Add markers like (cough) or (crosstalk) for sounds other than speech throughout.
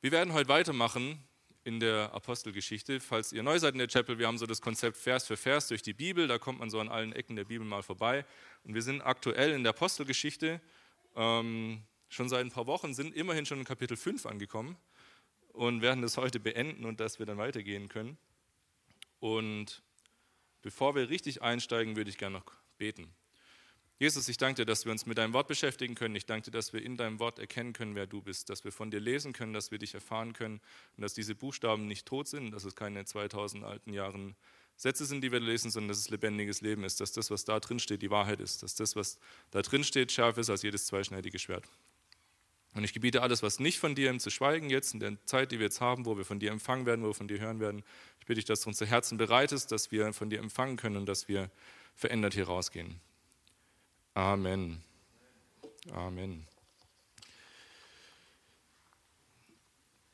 Wir werden heute weitermachen in der Apostelgeschichte. Falls ihr neu seid in der Chapel, wir haben so das Konzept Vers für Vers durch die Bibel. Da kommt man so an allen Ecken der Bibel mal vorbei. Und wir sind aktuell in der Apostelgeschichte. Ähm, schon seit ein paar Wochen sind immerhin schon in Kapitel 5 angekommen und werden das heute beenden und dass wir dann weitergehen können. Und bevor wir richtig einsteigen, würde ich gerne noch beten. Jesus, ich danke dir, dass wir uns mit deinem Wort beschäftigen können. Ich danke dir, dass wir in deinem Wort erkennen können, wer du bist, dass wir von dir lesen können, dass wir dich erfahren können und dass diese Buchstaben nicht tot sind, dass es keine 2000 alten Jahren Sätze sind, die wir lesen, sondern dass es lebendiges Leben ist, dass das, was da drin steht, die Wahrheit ist, dass das, was da drin steht, schärfer ist als jedes zweischneidige Schwert. Und ich gebiete alles, was nicht von dir, ihm zu schweigen jetzt, in der Zeit, die wir jetzt haben, wo wir von dir empfangen werden, wo wir von dir hören werden. Ich bitte dich, dass du unser Herzen bereitest, dass wir von dir empfangen können und dass wir verändert hier rausgehen. Amen. Amen.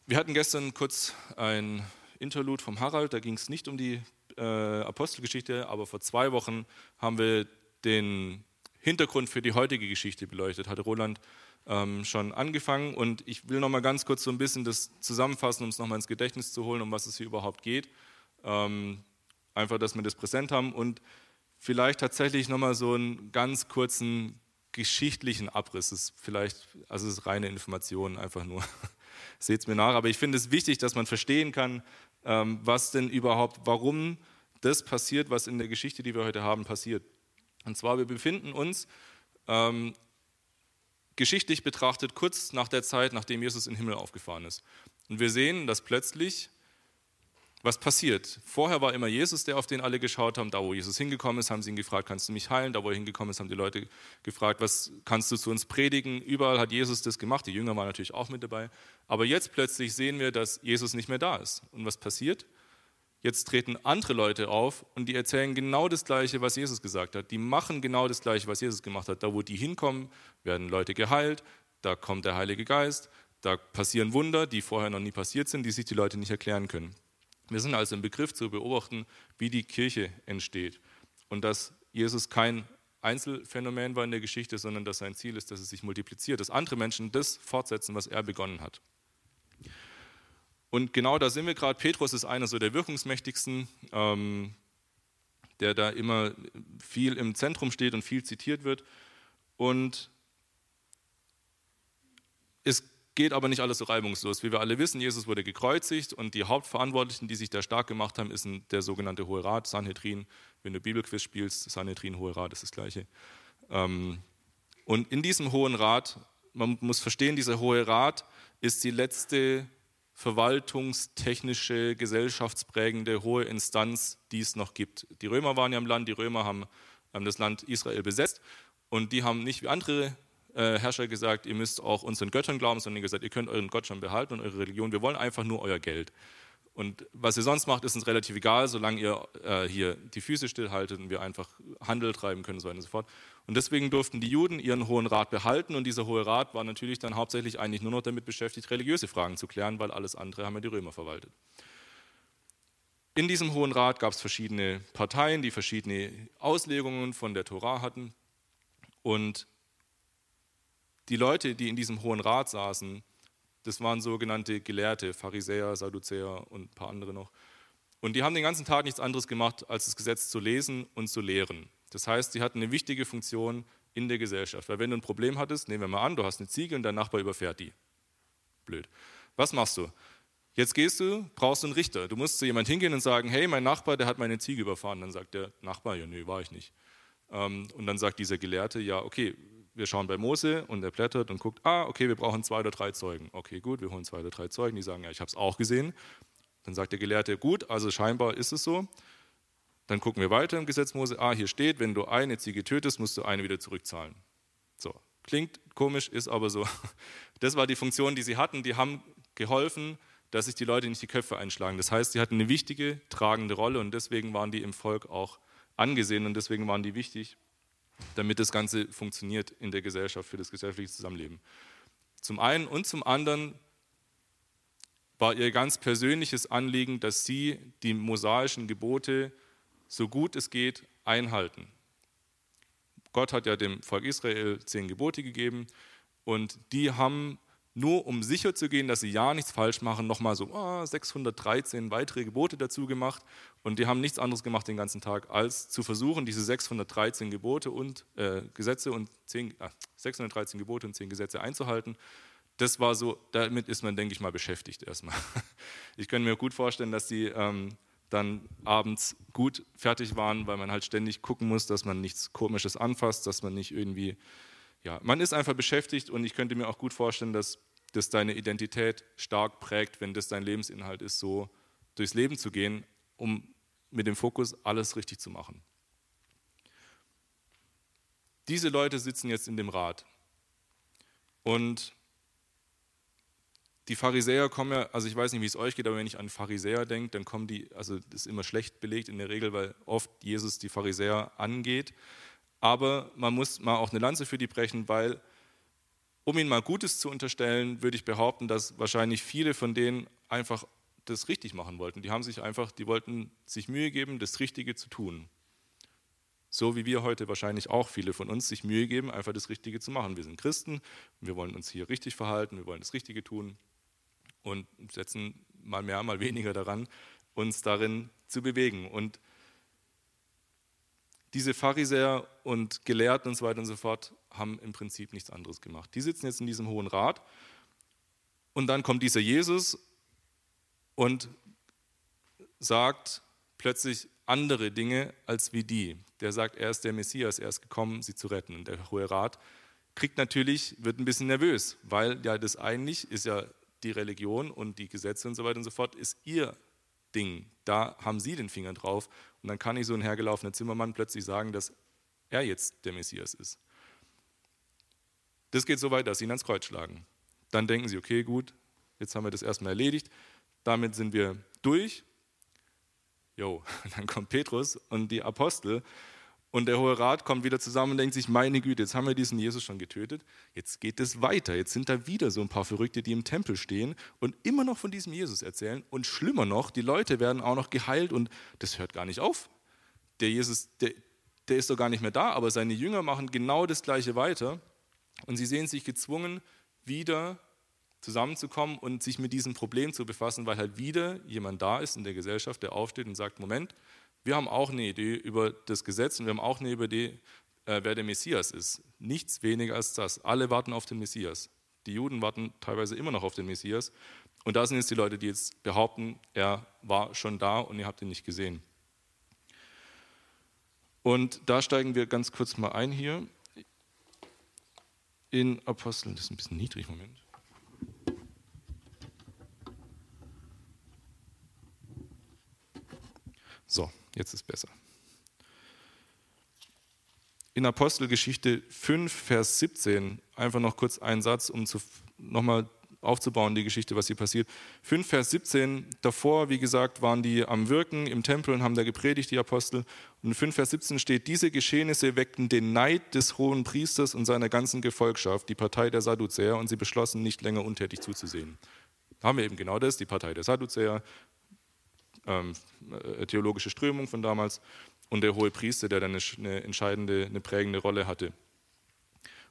Wir hatten gestern kurz ein Interlude vom Harald, da ging es nicht um die äh, Apostelgeschichte, aber vor zwei Wochen haben wir den Hintergrund für die heutige Geschichte beleuchtet, hatte Roland ähm, schon angefangen und ich will noch mal ganz kurz so ein bisschen das zusammenfassen, um es noch mal ins Gedächtnis zu holen, um was es hier überhaupt geht. Ähm, einfach, dass wir das präsent haben und vielleicht tatsächlich nochmal so einen ganz kurzen geschichtlichen Abriss. Das ist vielleicht, also es ist reine Information, einfach nur. (laughs) Seht es mir nach. Aber ich finde es wichtig, dass man verstehen kann, ähm, was denn überhaupt, warum das passiert, was in der Geschichte, die wir heute haben, passiert. Und zwar, wir befinden uns ähm, geschichtlich betrachtet kurz nach der Zeit, nachdem Jesus in den Himmel aufgefahren ist. Und wir sehen, dass plötzlich was passiert? Vorher war immer Jesus, der auf den alle geschaut haben. Da, wo Jesus hingekommen ist, haben sie ihn gefragt, kannst du mich heilen? Da, wo er hingekommen ist, haben die Leute gefragt, was kannst du zu uns predigen? Überall hat Jesus das gemacht. Die Jünger waren natürlich auch mit dabei. Aber jetzt plötzlich sehen wir, dass Jesus nicht mehr da ist. Und was passiert? Jetzt treten andere Leute auf und die erzählen genau das Gleiche, was Jesus gesagt hat. Die machen genau das Gleiche, was Jesus gemacht hat. Da, wo die hinkommen, werden Leute geheilt. Da kommt der Heilige Geist. Da passieren Wunder, die vorher noch nie passiert sind, die sich die Leute nicht erklären können. Wir sind also im Begriff zu beobachten, wie die Kirche entsteht und dass Jesus kein Einzelfenomen war in der Geschichte, sondern dass sein Ziel ist, dass es sich multipliziert, dass andere Menschen das fortsetzen, was er begonnen hat. Und genau da sind wir gerade. Petrus ist einer so der wirkungsmächtigsten, ähm, der da immer viel im Zentrum steht und viel zitiert wird. Und es geht aber nicht alles so reibungslos. Wie wir alle wissen, Jesus wurde gekreuzigt und die Hauptverantwortlichen, die sich da stark gemacht haben, ist der sogenannte Hohe Rat, Sanhedrin. Wenn du Bibelquiz spielst, Sanhedrin, Hohe Rat ist das Gleiche. Ähm, und in diesem Hohen Rat, man muss verstehen, dieser Hohe Rat ist die letzte verwaltungstechnische, gesellschaftsprägende hohe Instanz, die es noch gibt. Die Römer waren ja im Land, die Römer haben das Land Israel besetzt und die haben nicht wie andere äh, Herrscher gesagt, ihr müsst auch unseren Göttern glauben, sondern gesagt, ihr könnt euren Gott schon behalten und eure Religion. Wir wollen einfach nur euer Geld. Und was ihr sonst macht, ist uns relativ egal, solange ihr äh, hier die Füße stillhaltet und wir einfach Handel treiben können, so weiter und so fort. Und deswegen durften die Juden ihren Hohen Rat behalten und dieser Hohe Rat war natürlich dann hauptsächlich eigentlich nur noch damit beschäftigt, religiöse Fragen zu klären, weil alles andere haben ja die Römer verwaltet. In diesem Hohen Rat gab es verschiedene Parteien, die verschiedene Auslegungen von der Tora hatten. Und die Leute, die in diesem Hohen Rat saßen, das waren sogenannte Gelehrte, Pharisäer, Sadduzäer und ein paar andere noch. Und die haben den ganzen Tag nichts anderes gemacht, als das Gesetz zu lesen und zu lehren. Das heißt, sie hatten eine wichtige Funktion in der Gesellschaft. Weil wenn du ein Problem hattest, nehmen wir mal an, du hast eine Ziege und dein Nachbar überfährt die. Blöd. Was machst du? Jetzt gehst du, brauchst du einen Richter. Du musst zu jemand hingehen und sagen, hey, mein Nachbar, der hat meine Ziege überfahren. Dann sagt der Nachbar, ja, nee, war ich nicht. Ähm, und dann sagt dieser Gelehrte, ja, okay, wir schauen bei Mose und er blättert und guckt, ah, okay, wir brauchen zwei oder drei Zeugen. Okay, gut, wir holen zwei oder drei Zeugen, die sagen, ja, ich habe es auch gesehen. Dann sagt der Gelehrte, gut, also scheinbar ist es so. Dann gucken wir weiter im Gesetz Mose, ah, hier steht, wenn du eine Ziege tötest, musst du eine wieder zurückzahlen. So, klingt komisch, ist aber so. (laughs) Das war die Funktion, die sie hatten. Die haben geholfen, dass sich die Leute nicht die Köpfe einschlagen. Das heißt, sie hatten eine wichtige, tragende Rolle und deswegen waren die im Volk auch angesehen und deswegen waren die wichtig damit das Ganze funktioniert in der Gesellschaft, für das gesellschaftliche Zusammenleben. Zum einen und zum anderen war ihr ganz persönliches Anliegen, dass sie die mosaischen Gebote so gut es geht einhalten. Gott hat ja dem Volk Israel zehn Gebote gegeben und die haben nur um sicher zu gehen, dass sie ja nichts falsch machen, nochmal so oh, 613 weitere Gebote dazu gemacht. Und die haben nichts anderes gemacht den ganzen Tag, als zu versuchen, diese 613 Gebote und äh, Gesetze und 10, äh, 613 Gebote und 10 Gesetze einzuhalten. Das war so, damit ist man, denke ich mal, beschäftigt erstmal. (laughs) Ich kann mir gut vorstellen, dass die ähm, dann abends gut fertig waren, weil man halt ständig gucken muss, dass man nichts Komisches anfasst, dass man nicht irgendwie ja, man ist einfach beschäftigt und ich könnte mir auch gut vorstellen, dass das deine Identität stark prägt, wenn das dein Lebensinhalt ist, so durchs Leben zu gehen, um mit dem Fokus alles richtig zu machen. Diese Leute sitzen jetzt in dem Rat und die Pharisäer kommen ja, also ich weiß nicht, wie es euch geht, aber wenn ich an Pharisäer denke, dann kommen die, also das ist immer schlecht belegt in der Regel, weil oft Jesus die Pharisäer angeht aber man muss mal auch eine Lanze für die brechen, weil um ihnen mal Gutes zu unterstellen, würde ich behaupten, dass wahrscheinlich viele von denen einfach das richtig machen wollten. Die haben sich einfach, die wollten sich Mühe geben, das Richtige zu tun. So wie wir heute wahrscheinlich auch viele von uns sich Mühe geben, einfach das Richtige zu machen. Wir sind Christen, wir wollen uns hier richtig verhalten, wir wollen das Richtige tun und setzen mal mehr, mal weniger daran, uns darin zu bewegen. Und diese Pharisäer und Gelehrten und so weiter und so fort haben im Prinzip nichts anderes gemacht. Die sitzen jetzt in diesem Hohen Rat und dann kommt dieser Jesus und sagt plötzlich andere Dinge als wie die. Der sagt, er ist der Messias, er ist gekommen, sie zu retten. Und der Hohe Rat kriegt natürlich, wird ein bisschen nervös, weil ja das eigentlich ist ja die Religion und die Gesetze und so weiter und so fort, ist ihr Ding. Da haben sie den Finger drauf. Und dann kann nicht so ein hergelaufener Zimmermann plötzlich sagen, dass er jetzt der Messias ist. Das geht so weit, dass sie ihn ans Kreuz schlagen. Dann denken sie, okay, gut, jetzt haben wir das erstmal erledigt. Damit sind wir durch. Jo, (laughs) dann kommt Petrus und die Apostel und der Hohe Rat kommt wieder zusammen und denkt sich, meine Güte, jetzt haben wir diesen Jesus schon getötet, jetzt geht es weiter. Jetzt sind da wieder so ein paar Verrückte, die im Tempel stehen und immer noch von diesem Jesus erzählen. Und schlimmer noch, die Leute werden auch noch geheilt und das hört gar nicht auf. Der Jesus, der, der ist doch gar nicht mehr da, aber seine Jünger machen genau das Gleiche weiter. Und sie sehen sich gezwungen, wieder zusammenzukommen und sich mit diesem Problem zu befassen, weil halt wieder jemand da ist in der Gesellschaft, der aufsteht und sagt, Moment, wir haben auch eine Idee über das Gesetz und wir haben auch eine Idee, äh, wer der Messias ist. Nichts weniger als das. Alle warten auf den Messias. Die Juden warten teilweise immer noch auf den Messias. Und da sind jetzt die Leute, die jetzt behaupten, er war schon da und ihr habt ihn nicht gesehen. Und da steigen wir ganz kurz mal ein hier in Apostel. Das ist ein bisschen niedrig, Moment. So, Jetzt ist besser. In Apostelgeschichte 5, Vers 17, einfach noch kurz einen Satz, um nochmal aufzubauen, die Geschichte, was hier passiert. 5, Vers 17, davor, wie gesagt, waren die am Wirken im Tempel und haben da gepredigt, die Apostel. Und in 5, Vers 17 steht, diese Geschehnisse weckten den Neid des hohen Priesters und seiner ganzen Gefolgschaft, die Partei der Sadduzäer, und sie beschlossen, nicht länger untätig zuzusehen. Da haben wir eben genau das, die Partei der Sadduzäer, ähm, äh, theologische Strömung von damals und der hohe Priester, der dann eine, entscheidende, eine prägende Rolle hatte.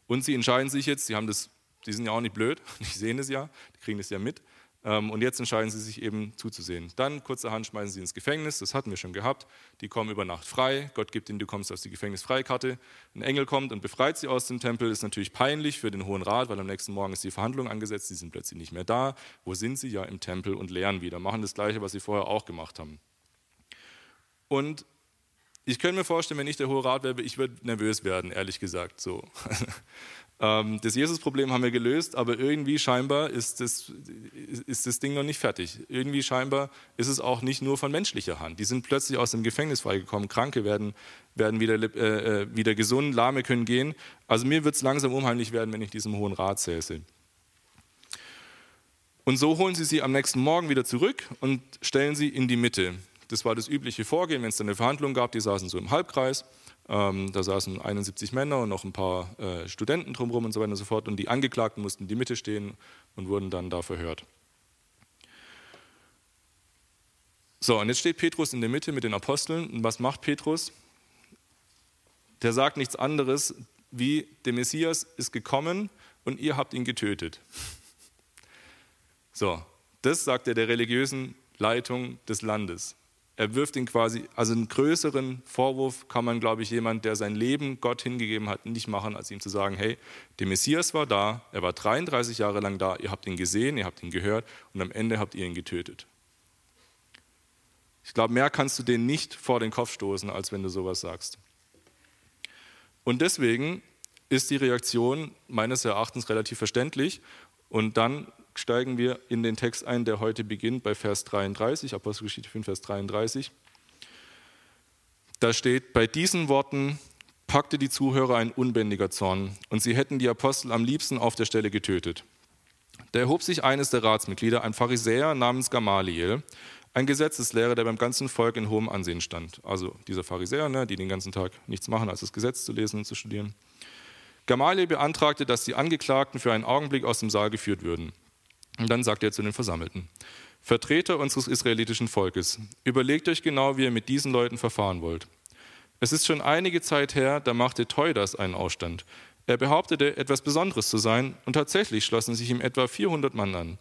Und sie entscheiden sich jetzt, sie haben das, die sind ja auch nicht blöd, (laughs) die sehen es ja, die kriegen es ja mit, und jetzt entscheiden sie sich eben zuzusehen. Dann kurzerhand schmeißen sie ins Gefängnis, das hatten wir schon gehabt. Die kommen über Nacht frei. Gott gibt ihnen, du kommst aus der Gefängnisfreikarte. Ein Engel kommt und befreit sie aus dem Tempel. Ist natürlich peinlich für den Hohen Rat, weil am nächsten Morgen ist die Verhandlung angesetzt. Sie sind plötzlich nicht mehr da. Wo sind sie? Ja, im Tempel und lehren wieder. Machen das Gleiche, was sie vorher auch gemacht haben. Und ich könnte mir vorstellen, wenn ich der Hohe Rat wäre, ich würde nervös werden, ehrlich gesagt. So. (laughs) Ähm, das Jesus-Problem haben wir gelöst, aber irgendwie scheinbar ist das, ist das Ding noch nicht fertig. Irgendwie scheinbar ist es auch nicht nur von menschlicher Hand. Die sind plötzlich aus dem Gefängnis freigekommen, Kranke werden, werden wieder, äh, äh, wieder gesund, Lahme können gehen. Also mir wird es langsam unheimlich werden, wenn ich diesem Hohen Rat säße. Und so holen sie sie am nächsten Morgen wieder zurück und stellen sie in die Mitte. Das war das übliche Vorgehen, wenn es dann eine Verhandlung gab, die saßen so im Halbkreis ähm, da saßen 71 Männer und noch ein paar äh, Studenten drumherum und so weiter und so fort. Und die Angeklagten mussten in die Mitte stehen und wurden dann da verhört. So, und jetzt steht Petrus in der Mitte mit den Aposteln. Und was macht Petrus? Der sagt nichts anderes wie, der Messias ist gekommen und ihr habt ihn getötet. So, das sagt er der religiösen Leitung des Landes. Er wirft ihn quasi, also einen größeren Vorwurf kann man, glaube ich, jemand, der sein Leben Gott hingegeben hat, nicht machen, als ihm zu sagen, hey, der Messias war da, er war 33 Jahre lang da, ihr habt ihn gesehen, ihr habt ihn gehört und am Ende habt ihr ihn getötet. Ich glaube, mehr kannst du denen nicht vor den Kopf stoßen, als wenn du sowas sagst. Und deswegen ist die Reaktion meines Erachtens relativ verständlich. Und dann steigen wir in den Text ein, der heute beginnt bei Vers 33, Apostelgeschichte 5, Vers 33. Da steht, bei diesen Worten packte die Zuhörer ein unbändiger Zorn und sie hätten die Apostel am liebsten auf der Stelle getötet. Da erhob sich eines der Ratsmitglieder, ein Pharisäer namens Gamaliel, ein Gesetzeslehrer, der beim ganzen Volk in hohem Ansehen stand. Also dieser Pharisäer, ne, die den ganzen Tag nichts machen, als das Gesetz zu lesen und zu studieren. Gamaliel beantragte, dass die Angeklagten für einen Augenblick aus dem Saal geführt würden. Und dann sagte er zu den Versammelten, Vertreter unseres israelitischen Volkes, überlegt euch genau, wie ihr mit diesen Leuten verfahren wollt. Es ist schon einige Zeit her, da machte Teudas einen Ausstand. Er behauptete, etwas Besonderes zu sein, und tatsächlich schlossen sich ihm etwa 400 Mann an.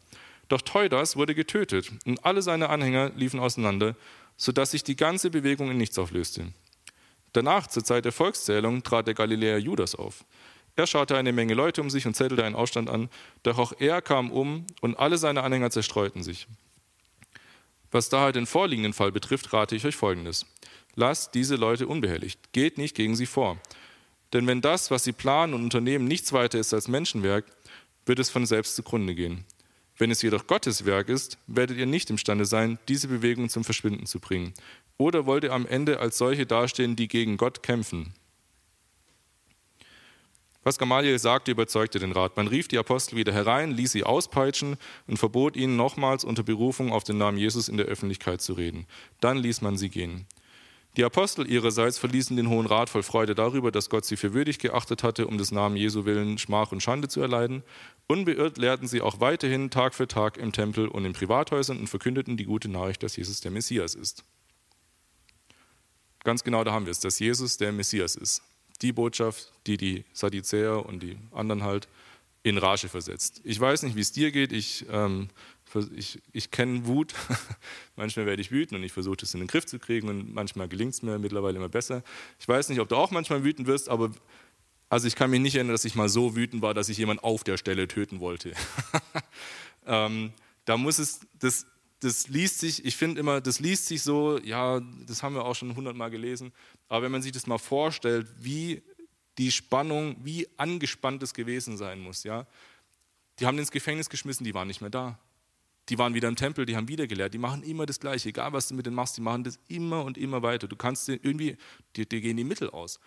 Doch Teudas wurde getötet, und alle seine Anhänger liefen auseinander, sodass sich die ganze Bewegung in nichts auflöste. Danach, zur Zeit der Volkszählung, trat der Galiläer Judas auf. Er schaute eine Menge Leute um sich und zettelte einen Aufstand an, doch auch er kam um und alle seine Anhänger zerstreuten sich. Was daher den vorliegenden Fall betrifft, rate ich euch Folgendes. Lasst diese Leute unbehelligt, geht nicht gegen sie vor. Denn wenn das, was sie planen und unternehmen, nichts weiter ist als Menschenwerk, wird es von selbst zugrunde gehen. Wenn es jedoch Gottes Werk ist, werdet ihr nicht imstande sein, diese Bewegung zum Verschwinden zu bringen. Oder wollt ihr am Ende als solche dastehen, die gegen Gott kämpfen? Was Gamaliel sagte, überzeugte den Rat. Man rief die Apostel wieder herein, ließ sie auspeitschen und verbot ihnen nochmals unter Berufung auf den Namen Jesus in der Öffentlichkeit zu reden. Dann ließ man sie gehen. Die Apostel ihrerseits verließen den Hohen Rat voll Freude darüber, dass Gott sie für würdig geachtet hatte, um des Namen Jesu willen Schmach und Schande zu erleiden. Unbeirrt lehrten sie auch weiterhin Tag für Tag im Tempel und in Privathäusern und verkündeten die gute Nachricht, dass Jesus der Messias ist. Ganz genau da haben wir es, dass Jesus der Messias ist die Botschaft, die die Sadduzäer und die anderen halt in Rage versetzt. Ich weiß nicht, wie es dir geht. Ich, ähm, ich, ich kenne Wut. (laughs) manchmal werde ich wütend und ich versuche das in den Griff zu kriegen und manchmal gelingt es mir mittlerweile immer besser. Ich weiß nicht, ob du auch manchmal wütend wirst, aber also ich kann mich nicht erinnern, dass ich mal so wütend war, dass ich jemanden auf der Stelle töten wollte. (laughs) ähm, da muss es, das, das liest sich, ich finde immer, das liest sich so, ja, das haben wir auch schon hundertmal gelesen, aber wenn man sich das mal vorstellt, wie die Spannung, wie angespannt es gewesen sein muss, ja, die haben ins Gefängnis geschmissen, die waren nicht mehr da. Die waren wieder im Tempel, die haben wieder gelehrt, die machen immer das Gleiche, egal was du mit denen machst, die machen das immer und immer weiter. Du kannst irgendwie, dir, dir gehen die Mittel aus.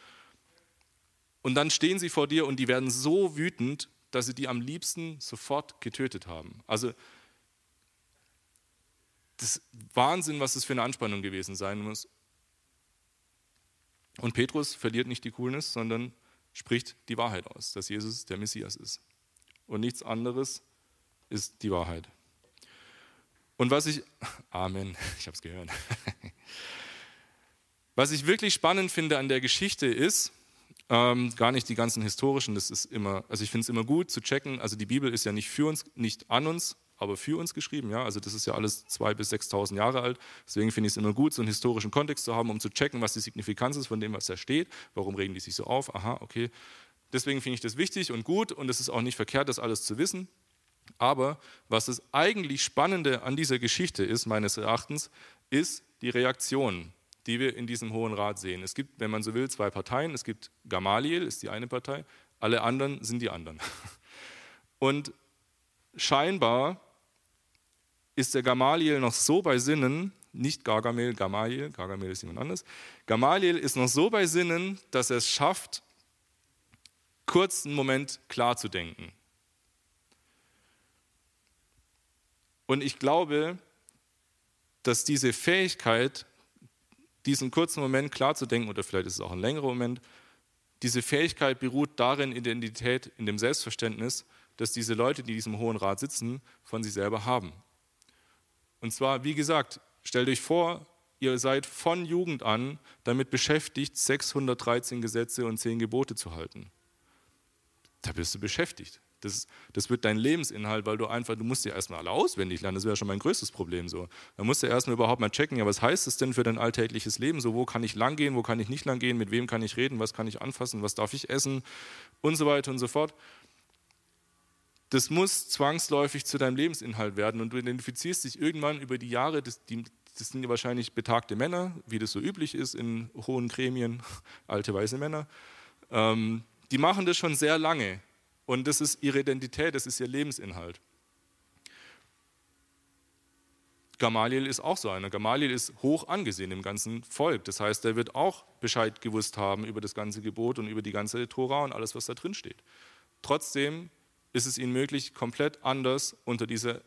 Und dann stehen sie vor dir und die werden so wütend, dass sie die am liebsten sofort getötet haben. Also das ist Wahnsinn, was das für eine Anspannung gewesen sein muss. Und Petrus verliert nicht die Coolness, sondern spricht die Wahrheit aus, dass Jesus der Messias ist. Und nichts anderes ist die Wahrheit. Und was ich, Amen, (laughs) ich habe es gehört. (laughs) Was ich wirklich spannend finde an der Geschichte ist, ähm, gar nicht die ganzen historischen, das ist immer, also ich finde es immer gut zu checken, also die Bibel ist ja nicht für uns, nicht an uns, aber für uns geschrieben. Ja? Also das ist ja alles 2.000 bis 6.000 Jahre alt. Deswegen finde ich es immer gut, so einen historischen Kontext zu haben, um zu checken, was die Signifikanz ist von dem, was da steht. Warum regen die sich so auf? Aha, okay. Deswegen finde ich das wichtig und gut und es ist auch nicht verkehrt, das alles zu wissen. Aber was das eigentlich Spannende an dieser Geschichte ist, meines Erachtens, ist die Reaktion, die wir in diesem Hohen Rat sehen. Es gibt, wenn man so will, zwei Parteien. Es gibt Gamaliel, ist die eine Partei, alle anderen sind die anderen. (laughs) Und scheinbar ist der Gamaliel noch so bei Sinnen, nicht Gargamel, Gamaliel, Gargamel ist jemand anderes, Gamaliel ist noch so bei Sinnen, dass er es schafft, kurz einen Moment klar zu denken. Und ich glaube, dass diese Fähigkeit, diesen kurzen Moment klar zu denken, oder vielleicht ist es auch ein längerer Moment, diese Fähigkeit beruht darin, Identität in dem Selbstverständnis, dass diese Leute, die in diesem Hohen Rat sitzen, von sich selber haben. Und zwar, wie gesagt, stellt euch vor, ihr seid von Jugend an damit beschäftigt, 613 Gesetze und 10 Gebote zu halten. Da bist du beschäftigt. Das, das wird dein Lebensinhalt, weil du einfach, du musst dir erstmal alle auswendig lernen. Das wäre schon mein größtes Problem so. Da musst du erstmal überhaupt mal checken, ja, was heißt das denn für dein alltägliches Leben? So, wo kann ich lang gehen, wo kann ich nicht lang gehen, mit wem kann ich reden, was kann ich anfassen, was darf ich essen und so weiter und so fort das muss zwangsläufig zu deinem Lebensinhalt werden und du identifizierst dich irgendwann über die Jahre, das, die, das sind wahrscheinlich betagte Männer, wie das so üblich ist in hohen Gremien, (laughs) alte weiße Männer, ähm, die machen das schon sehr lange und das ist ihre Identität, das ist ihr Lebensinhalt. Gamaliel ist auch so einer. Gamaliel ist hoch angesehen im ganzen Volk. Das heißt, er wird auch Bescheid gewusst haben über das ganze Gebot und über die ganze Tora und alles, was da drin steht. Trotzdem ist es ihnen möglich, komplett anders unter diese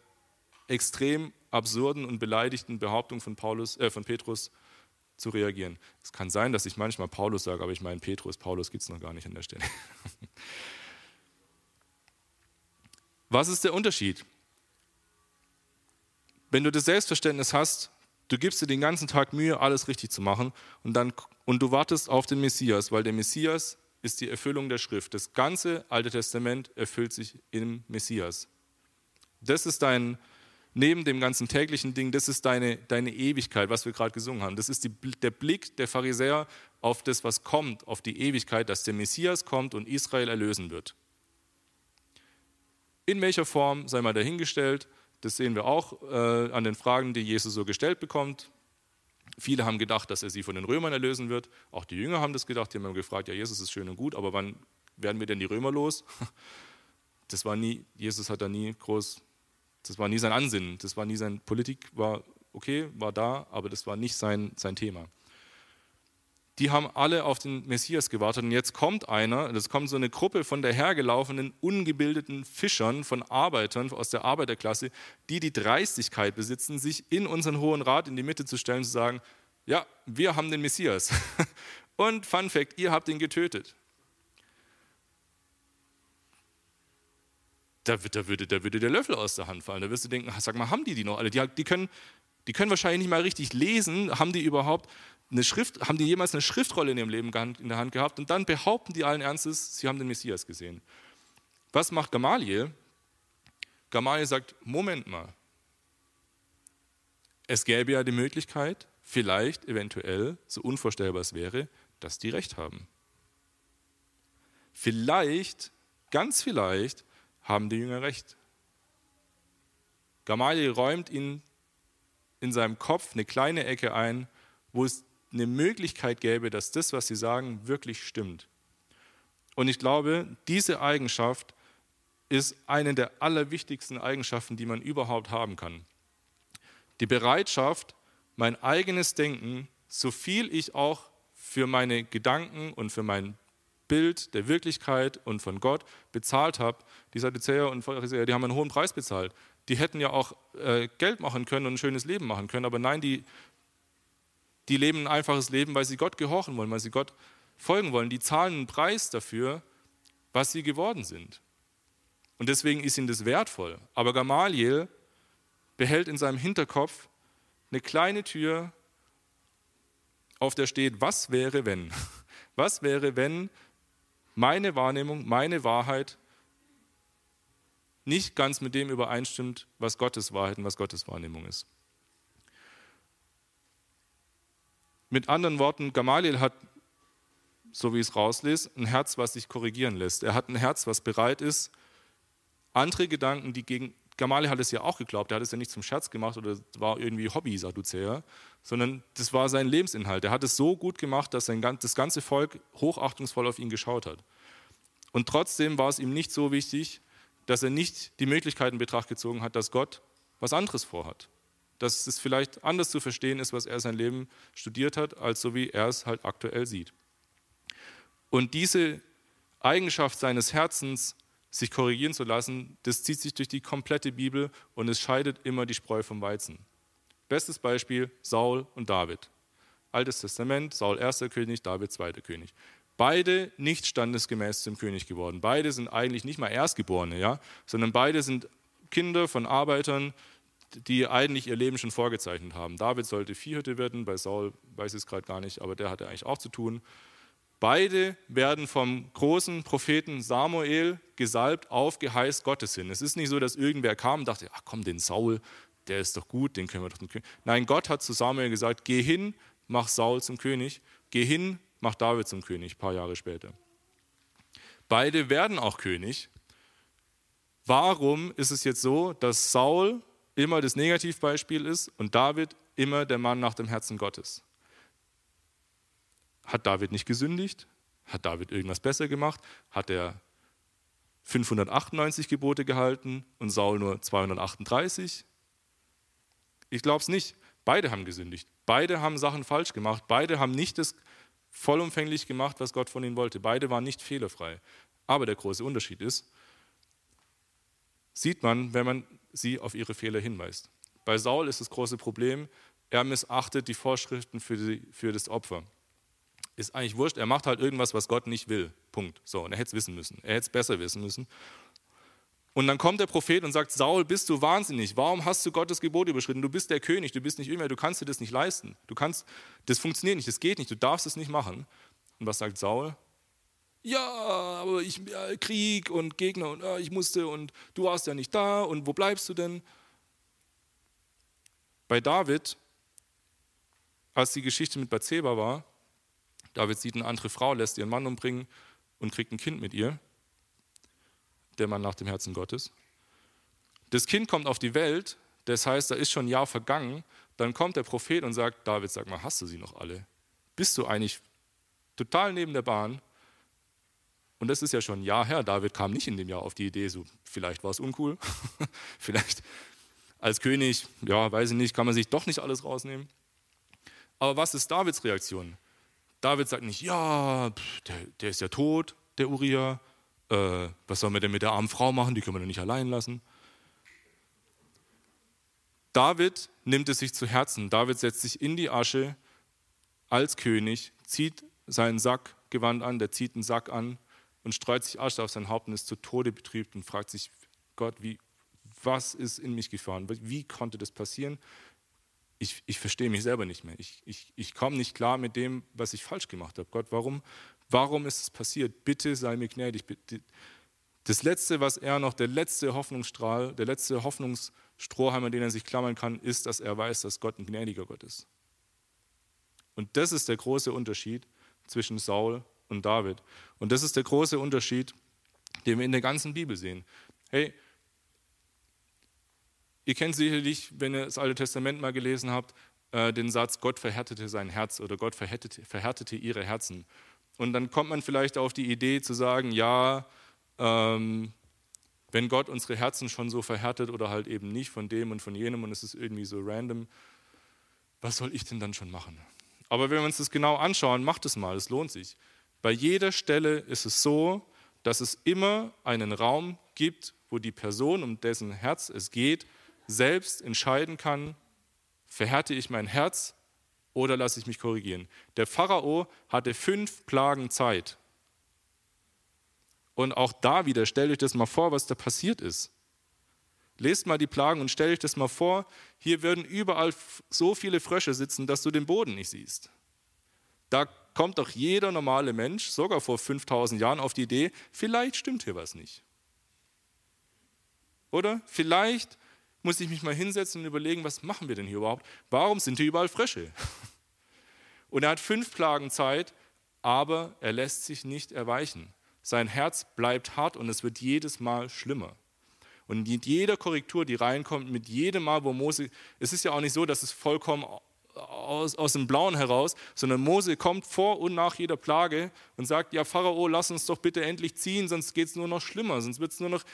extrem absurden und beleidigten Behauptungen von, Paulus, äh, von Petrus zu reagieren. Es kann sein, dass ich manchmal Paulus sage, aber ich meine Petrus. Paulus gibt es noch gar nicht an der Stelle. (laughs) Was ist der Unterschied? Wenn du das Selbstverständnis hast, du gibst dir den ganzen Tag Mühe, alles richtig zu machen und, dann, und du wartest auf den Messias, weil der Messias ist die Erfüllung der Schrift. Das ganze Alte Testament erfüllt sich im Messias. Das ist dein, neben dem ganzen täglichen Ding, das ist deine, deine Ewigkeit, was wir gerade gesungen haben. Das ist die, der Blick der Pharisäer auf das, was kommt, auf die Ewigkeit, dass der Messias kommt und Israel erlösen wird. In welcher Form sei mal dahingestellt, das sehen wir auch äh, an den Fragen, die Jesus so gestellt bekommt. Viele haben gedacht, dass er sie von den Römern erlösen wird. Auch die Jünger haben das gedacht. Die haben gefragt, ja, Jesus ist schön und gut, aber wann werden wir denn die Römer los? (laughs) Das war nie, Jesus hat da nie groß, das war nie sein Ansinnen. Das war nie sein, Politik war okay, war da, aber das war nicht sein, sein Thema. Die haben alle auf den Messias gewartet und jetzt kommt einer, das kommt so eine Gruppe von dahergelaufenen, ungebildeten Fischern, von Arbeitern aus der Arbeiterklasse, die die Dreistigkeit besitzen, sich in unseren Hohen Rat in die Mitte zu stellen und zu sagen, ja, wir haben den Messias. (laughs) Und Fun Fact, ihr habt ihn getötet. Da, da, würde, da würde der Löffel aus der Hand fallen. Da wirst du denken, sag mal, haben die die noch alle? Die, die, können, die können wahrscheinlich nicht mal richtig lesen. Haben die überhaupt eine Schrift, haben die jemals eine Schriftrolle in ihrem Leben in der Hand gehabt und dann behaupten die allen Ernstes, sie haben den Messias gesehen. Was macht Gamaliel? Gamaliel sagt, Moment mal, es gäbe ja die Möglichkeit, vielleicht, eventuell, so unvorstellbar es wäre, dass die recht haben. Vielleicht, ganz vielleicht, haben die Jünger recht. Gamaliel räumt ihnen in seinem Kopf eine kleine Ecke ein, wo es eine Möglichkeit gäbe, dass das, was sie sagen, wirklich stimmt. Und ich glaube, diese Eigenschaft ist eine der allerwichtigsten Eigenschaften, die man überhaupt haben kann. Die Bereitschaft, mein eigenes Denken, so viel ich auch für meine Gedanken und für mein Bild der Wirklichkeit und von Gott bezahlt habe, die Sadduzäer und Pharisäer, die haben einen hohen Preis bezahlt. Die hätten ja auch äh, Geld machen können und ein schönes Leben machen können, aber nein, die die leben ein einfaches Leben, weil sie Gott gehorchen wollen, weil sie Gott folgen wollen. Die zahlen einen Preis dafür, was sie geworden sind. Und deswegen ist ihnen das wertvoll. Aber Gamaliel behält in seinem Hinterkopf eine kleine Tür, auf der steht, was wäre, wenn? (laughs) Was wäre, wenn meine Wahrnehmung, meine Wahrheit nicht ganz mit dem übereinstimmt, was Gottes Wahrheit und was Gottes Wahrnehmung ist? Mit anderen Worten, Gamaliel hat, so wie ich es rauslese, ein Herz, was sich korrigieren lässt. Er hat ein Herz, was bereit ist, andere Gedanken, die gegen. Gamaliel hat es ja auch geglaubt, er hat es ja nicht zum Scherz gemacht oder war irgendwie Hobby, Sadduzäer, sondern das war sein Lebensinhalt. Er hat es so gut gemacht, dass sein, das ganze Volk hochachtungsvoll auf ihn geschaut hat. Und trotzdem war es ihm nicht so wichtig, dass er nicht die Möglichkeit in Betracht gezogen hat, dass Gott was anderes vorhat dass es vielleicht anders zu verstehen ist, was er sein Leben studiert hat, als so wie er es halt aktuell sieht. Und diese Eigenschaft seines Herzens, sich korrigieren zu lassen, das zieht sich durch die komplette Bibel und es scheidet immer die Spreu vom Weizen. Bestes Beispiel Saul und David. Altes Testament, Saul erster König, David zweiter König. Beide nicht standesgemäß zum König geworden. Beide sind eigentlich nicht mal Erstgeborene, ja, sondern beide sind Kinder von Arbeitern, die eigentlich ihr Leben schon vorgezeichnet haben. David sollte Viehhütte werden, bei Saul weiß ich es gerade gar nicht, aber der hatte eigentlich auch zu tun. Beide werden vom großen Propheten Samuel gesalbt auf Geheiß Gottes hin. Es ist nicht so, dass irgendwer kam und dachte, ach komm, den Saul, der ist doch gut, den können wir doch den König. Nein, Gott hat zu Samuel gesagt, geh hin, mach Saul zum König, geh hin, mach David zum König, ein paar Jahre später. Beide werden auch König. Warum ist es jetzt so, dass Saul immer das Negativbeispiel ist und David immer der Mann nach dem Herzen Gottes? Hat David nicht gesündigt? Hat David irgendwas besser gemacht? Hat er 598 Gebote gehalten und Saul nur 238? Ich glaube es nicht. Beide haben gesündigt. Beide haben Sachen falsch gemacht. Beide haben nicht das vollumfänglich gemacht, was Gott von ihnen wollte. Beide waren nicht fehlerfrei. Aber der große Unterschied ist, sieht man, wenn man sie auf ihre Fehler hinweist. Bei Saul ist das große Problem, er missachtet die Vorschriften für, die, für das Opfer ist eigentlich wurscht. Er macht halt irgendwas, was Gott nicht will. Punkt. So, und er hätte es wissen müssen. Er hätte es besser wissen müssen. Und dann kommt der Prophet und sagt: Saul, bist du wahnsinnig? Warum hast du Gottes Gebot überschritten? Du bist der König, du bist nicht irgendwer, du kannst dir das nicht leisten. Du kannst, das funktioniert nicht, das geht nicht, du darfst es nicht machen. Und was sagt Saul? Ja, aber ich Krieg und Gegner und ja, ich musste und du warst ja nicht da und wo bleibst du denn? Bei David, als die Geschichte mit Bathseba war, David sieht eine andere Frau, lässt ihren Mann umbringen und kriegt ein Kind mit ihr. Der Mann nach dem Herzen Gottes. Das Kind kommt auf die Welt, das heißt, da ist schon ein Jahr vergangen. Dann kommt der Prophet und sagt: David, sag mal, hast du sie noch alle? Bist du eigentlich total neben der Bahn? Und das ist ja schon ein Jahr her. David kam nicht in dem Jahr auf die Idee, so vielleicht war es uncool. (laughs) vielleicht als König, ja, weiß ich nicht, kann man sich doch nicht alles rausnehmen. Aber was ist Davids Reaktion? David sagt nicht, ja, der, der ist ja tot, der Uriah. Äh, was sollen wir denn mit der armen Frau machen? Die können wir doch nicht allein lassen. David nimmt es sich zu Herzen. David setzt sich in die Asche als König, zieht seinen Sackgewand an, der zieht einen Sack an und streut sich Asche auf sein Haupt und ist zu Tode betrübt und fragt sich, Gott, wie, was ist in mich gefahren? Wie konnte das passieren? ich, ich verstehe mich selber nicht mehr. Ich, ich, ich komme nicht klar mit dem, was ich falsch gemacht habe. Gott, warum, warum ist es passiert? Bitte sei mir gnädig. Das Letzte, was er noch, der letzte Hoffnungsstrahl, der letzte Hoffnungsstrohhalm, an den er sich klammern kann, ist, dass er weiß, dass Gott ein gnädiger Gott ist. Und das ist der große Unterschied zwischen Saul und David. Und das ist der große Unterschied, den wir in der ganzen Bibel sehen. Hey, Ihr kennt sicherlich, wenn ihr das Alte Testament mal gelesen habt, äh, den Satz, Gott verhärtete sein Herz oder Gott verhärtete, verhärtete ihre Herzen. Und dann kommt man vielleicht auf die Idee zu sagen, ja, ähm, wenn Gott unsere Herzen schon so verhärtet oder halt eben nicht von dem und von jenem und es ist irgendwie so random, was soll ich denn dann schon machen? Aber wenn wir uns das genau anschauen, macht es mal, es lohnt sich. Bei jeder Stelle ist es so, dass es immer einen Raum gibt, wo die Person, um dessen Herz es geht, selbst entscheiden kann, verhärte ich mein Herz oder lasse ich mich korrigieren. Der Pharao hatte fünf Plagen Zeit. Und auch da wieder, stellt euch das mal vor, was da passiert ist. Lest mal die Plagen und stellt euch das mal vor, hier würden überall so viele Frösche sitzen, dass du den Boden nicht siehst. Da kommt doch jeder normale Mensch, sogar vor 5000 Jahren, auf die Idee, vielleicht stimmt hier was nicht. Oder vielleicht muss ich mich mal hinsetzen und überlegen, was machen wir denn hier überhaupt? Warum sind hier überall Frösche? (laughs) Und er hat fünf Plagen Zeit, aber er lässt sich nicht erweichen. Sein Herz bleibt hart und es wird jedes Mal schlimmer. Und mit jeder Korrektur, die reinkommt, mit jedem Mal, wo Mose, es ist ja auch nicht so, dass es vollkommen aus, aus dem Blauen heraus, sondern Mose kommt vor und nach jeder Plage und sagt, ja Pharao, lass uns doch bitte endlich ziehen, sonst geht es nur noch schlimmer, sonst wird es nur noch,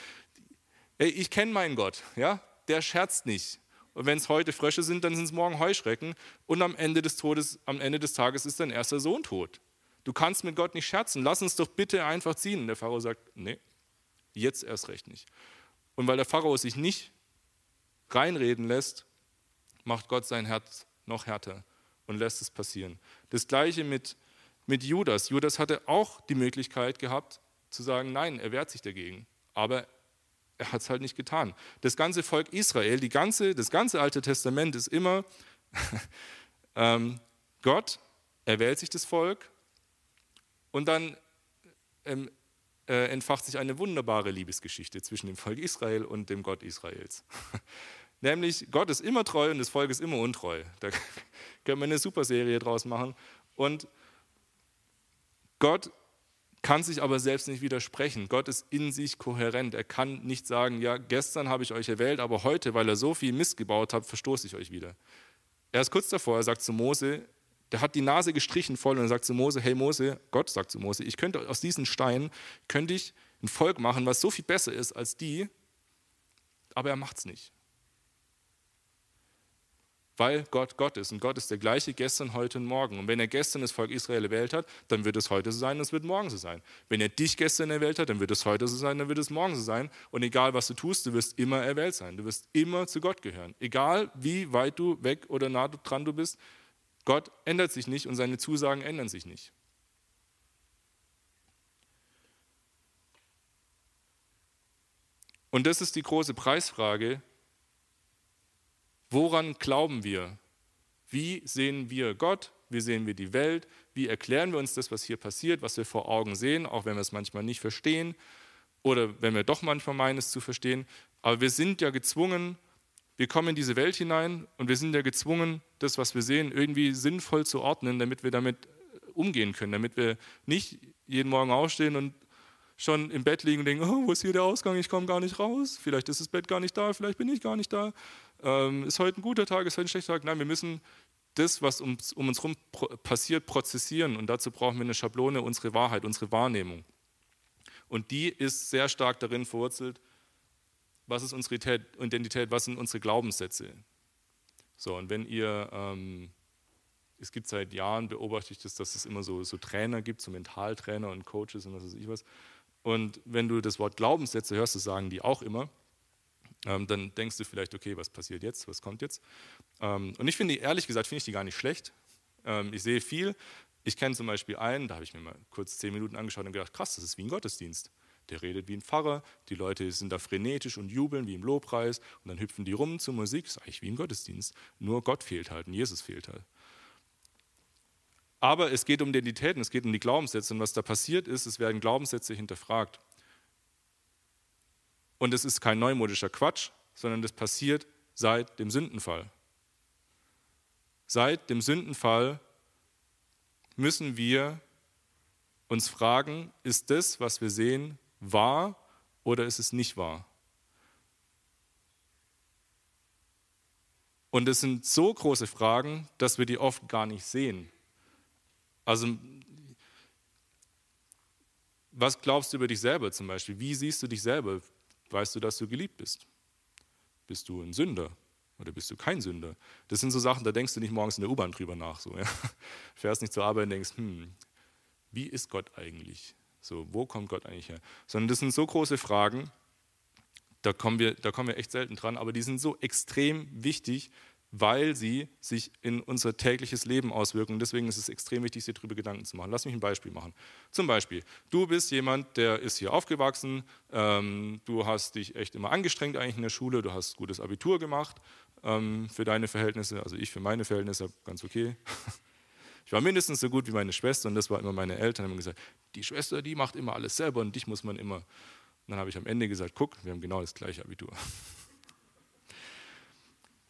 ich kenne meinen Gott, ja, der scherzt nicht. Und wenn es heute Frösche sind, dann sind es morgen Heuschrecken. Und am Ende des Todes, am Ende des Tages ist dein erster Sohn tot. Du kannst mit Gott nicht scherzen. Lass uns doch bitte einfach ziehen. Und der Pharao sagt, nee, jetzt erst recht nicht. Und weil der Pharao sich nicht reinreden lässt, macht Gott sein Herz noch härter und lässt es passieren. Das gleiche mit, mit Judas. Judas hatte auch die Möglichkeit gehabt zu sagen, nein, er wehrt sich dagegen. Aber er hat es halt nicht getan. Das ganze Volk Israel, die ganze, das ganze Alte Testament ist immer, (laughs) ähm, Gott erwählt sich das Volk Und dann ähm, äh, entfacht sich eine wunderbare Liebesgeschichte zwischen dem Volk Israel und dem Gott Israels. (laughs) Nämlich, Gott ist immer treu und das Volk ist immer untreu. Da (laughs) können wir eine super Serie draus machen. Und Gott kann sich aber selbst nicht widersprechen. Gott ist in sich kohärent. Er kann nicht sagen, ja, gestern habe ich euch erwählt, aber heute, weil ihr so viel Mist gebaut habt, verstoße ich euch wieder. Er ist kurz davor, er sagt zu Mose, der hat die Nase gestrichen voll und er sagt zu Mose, hey Mose, Gott sagt zu Mose, ich könnte aus diesen Steinen, könnte ich ein Volk machen, was so viel besser ist als die, aber er macht es nicht weil Gott Gott ist. Und Gott ist der gleiche gestern, heute und morgen. Und wenn er gestern das Volk Israel erwählt hat, dann wird es heute so sein und es wird morgen so sein. Wenn er dich gestern erwählt hat, dann wird es heute so sein, dann wird es morgen so sein. Und egal, was du tust, du wirst immer erwählt sein. Du wirst immer zu Gott gehören. Egal, wie weit du weg oder nah dran du bist, Gott ändert sich nicht und seine Zusagen ändern sich nicht. Und das ist die große Preisfrage, Woran glauben wir? Wie sehen wir Gott? Wie sehen wir die Welt? Wie erklären wir uns das, was hier passiert, was wir vor Augen sehen, auch wenn wir es manchmal nicht verstehen oder wenn wir doch manchmal meinen, es zu verstehen? Aber wir sind ja gezwungen, wir kommen in diese Welt hinein und wir sind ja gezwungen, das, was wir sehen, irgendwie sinnvoll zu ordnen, damit wir damit umgehen können, damit wir nicht jeden Morgen aufstehen und schon im Bett liegen und denken, oh, wo ist hier der Ausgang, ich komme gar nicht raus, vielleicht ist das Bett gar nicht da, vielleicht bin ich gar nicht da, ähm, ist heute ein guter Tag, ist heute ein schlechter Tag. Nein, wir müssen das, was um, um uns herum passiert, prozessieren und dazu brauchen wir eine Schablone, unsere Wahrheit, unsere Wahrnehmung. Und die ist sehr stark darin verwurzelt, was ist unsere Identität, was sind unsere Glaubenssätze. So, und wenn ihr, ähm, es gibt seit Jahren, beobachte ich das, dass es immer so, so Trainer gibt, so Mentaltrainer und Coaches und was weiß ich was. Und wenn du das Wort Glaubenssätze hörst, das sagen die auch immer, ähm, dann denkst du vielleicht, okay, was passiert jetzt, was kommt jetzt? Ähm, und ich finde, ehrlich gesagt, finde ich die gar nicht schlecht. Ähm, ich sehe viel. Ich kenne zum Beispiel einen, da habe ich mir mal kurz zehn Minuten angeschaut und gedacht, krass, das ist wie ein Gottesdienst. Der redet wie ein Pfarrer, die Leute sind da frenetisch und jubeln wie im Lobpreis und dann hüpfen die rum zur Musik, das ist eigentlich wie ein Gottesdienst. Nur Gott fehlt halt und Jesus fehlt halt. Aber es geht um Identitäten, es geht um die Glaubenssätze. Und was da passiert ist, es werden Glaubenssätze hinterfragt. Und es ist kein neumodischer Quatsch, sondern das passiert seit dem Sündenfall. Seit dem Sündenfall müssen wir uns fragen, ist das, was wir sehen, wahr oder ist es nicht wahr? Und es sind so große Fragen, dass wir die oft gar nicht sehen. Also, was glaubst du über dich selber zum Beispiel? Wie siehst du dich selber? Weißt du, dass du geliebt bist? Bist du ein Sünder oder bist du kein Sünder? Das sind so Sachen, da denkst du nicht morgens in der U-Bahn drüber nach. So, ja? (laughs) Fährst nicht zur Arbeit und denkst, hm, wie ist Gott eigentlich? So, wo kommt Gott eigentlich her? Sondern das sind so große Fragen, da kommen, wir, da kommen wir echt selten dran, aber die sind so extrem wichtig, weil sie sich in unser tägliches Leben auswirken. Deswegen ist es extrem wichtig, sich darüber Gedanken zu machen. Lass mich ein Beispiel machen. Zum Beispiel, du bist jemand, der ist hier aufgewachsen, ähm, du hast dich echt immer angestrengt eigentlich in der Schule, du hast gutes Abitur gemacht ähm, für deine Verhältnisse, also ich für meine Verhältnisse ganz okay. (laughs) Ich war mindestens so gut wie meine Schwester und das war immer meine Eltern, haben gesagt, die Schwester, die macht immer alles selber und dich muss man immer. Und dann habe ich am Ende gesagt, guck, wir haben genau das gleiche Abitur. (laughs)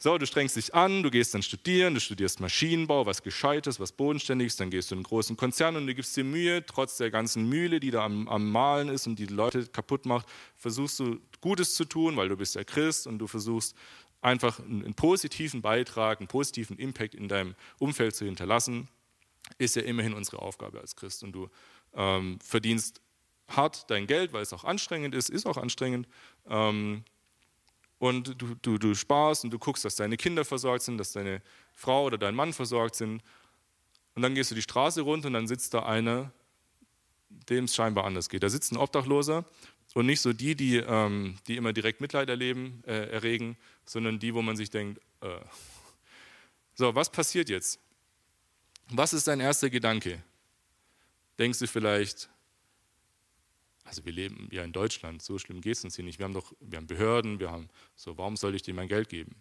So, du strengst dich an, du gehst dann studieren, du studierst Maschinenbau, was Gescheites, was Bodenständiges, dann gehst du in einen großen Konzern und du gibst dir Mühe, trotz der ganzen Mühle, die da am, am Malen ist und die, Leute kaputt macht, versuchst du Gutes zu tun, weil du bist ja Christ und du versuchst einfach einen, einen positiven Beitrag, einen positiven Impact in deinem Umfeld zu hinterlassen, ist ja immerhin unsere Aufgabe als Christ und du ähm, verdienst hart dein Geld, weil es auch anstrengend ist, ist auch anstrengend. Ähm, und du, du, du sparst und du guckst, dass deine Kinder versorgt sind, dass deine Frau oder dein Mann versorgt sind. Und dann gehst du die Straße runter und dann sitzt da einer, dem es scheinbar anders geht. Da sitzt ein Obdachloser und nicht so die, die, ähm, die immer direkt Mitleid erleben, äh, erregen, sondern die, wo man sich denkt, äh. so, was passiert jetzt? Was ist dein erster Gedanke? Denkst du vielleicht, also wir leben ja in Deutschland, so schlimm geht es uns hier nicht. Wir haben doch, wir haben Behörden, wir haben so, warum soll ich dir mein Geld geben?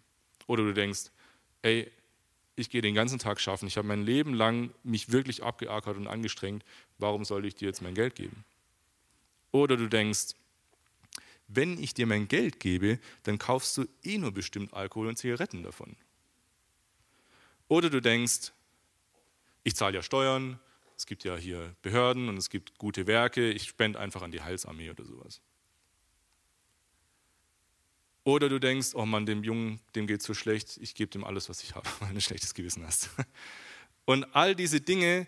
Oder du denkst, ey, ich gehe den ganzen Tag schaffen, ich habe mein Leben lang mich wirklich abgeackert und angestrengt, warum soll ich dir jetzt mein Geld geben? Oder du denkst, wenn ich dir mein Geld gebe, dann kaufst du eh nur bestimmt Alkohol und Zigaretten davon. Oder du denkst, ich zahle ja Steuern, es gibt ja hier Behörden und es gibt gute Werke, ich spende einfach an die Heilsarmee oder sowas. Oder du denkst, oh Mann, dem Jungen, dem geht es so schlecht, ich gebe dem alles, was ich habe, (laughs) weil du ein schlechtes Gewissen hast. (laughs) Und all diese Dinge